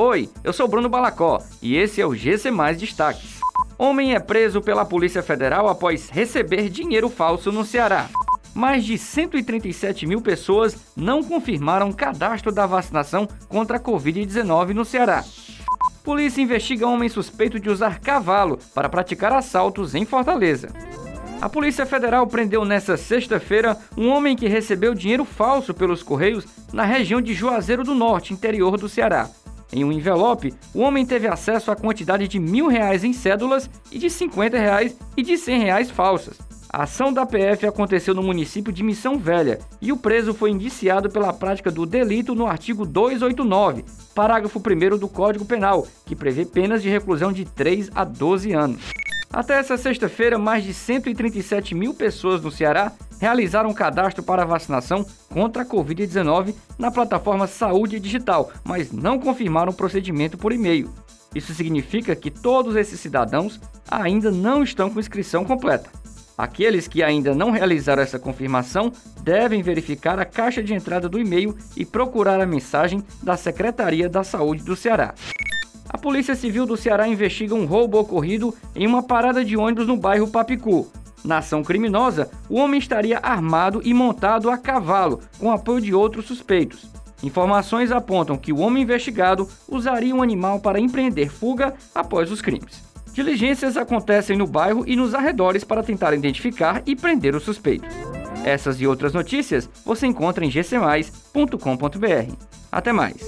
Oi, eu sou Bruno Balacó e esse é o GC Mais Destaques. Homem é preso pela Polícia Federal após receber dinheiro falso no Ceará. Mais de 137 mil pessoas não confirmaram cadastro da vacinação contra a Covid-19 no Ceará. Polícia investiga homem suspeito de usar cavalo para praticar assaltos em Fortaleza. A Polícia Federal prendeu nesta sexta-feira um homem que recebeu dinheiro falso pelos Correios na região de Juazeiro do Norte, interior do Ceará. Em um envelope, o homem teve acesso à quantidade de mil reais em cédulas e de 50 reais e de 100 reais falsas. A ação da PF aconteceu no município de Missão Velha e o preso foi indiciado pela prática do delito no artigo 289, parágrafo 1 do Código Penal, que prevê penas de reclusão de 3 a 12 anos. Até essa sexta-feira, mais de 137 mil pessoas no Ceará realizaram cadastro para vacinação contra a Covid-19 na plataforma Saúde Digital, mas não confirmaram o procedimento por e-mail. Isso significa que todos esses cidadãos ainda não estão com inscrição completa. Aqueles que ainda não realizaram essa confirmação devem verificar a caixa de entrada do e-mail e procurar a mensagem da Secretaria da Saúde do Ceará. A Polícia Civil do Ceará investiga um roubo ocorrido em uma parada de ônibus no bairro Papicu. Na ação criminosa, o homem estaria armado e montado a cavalo, com apoio de outros suspeitos. Informações apontam que o homem investigado usaria um animal para empreender fuga após os crimes. Diligências acontecem no bairro e nos arredores para tentar identificar e prender os suspeitos. Essas e outras notícias você encontra em gcmais.com.br. Até mais!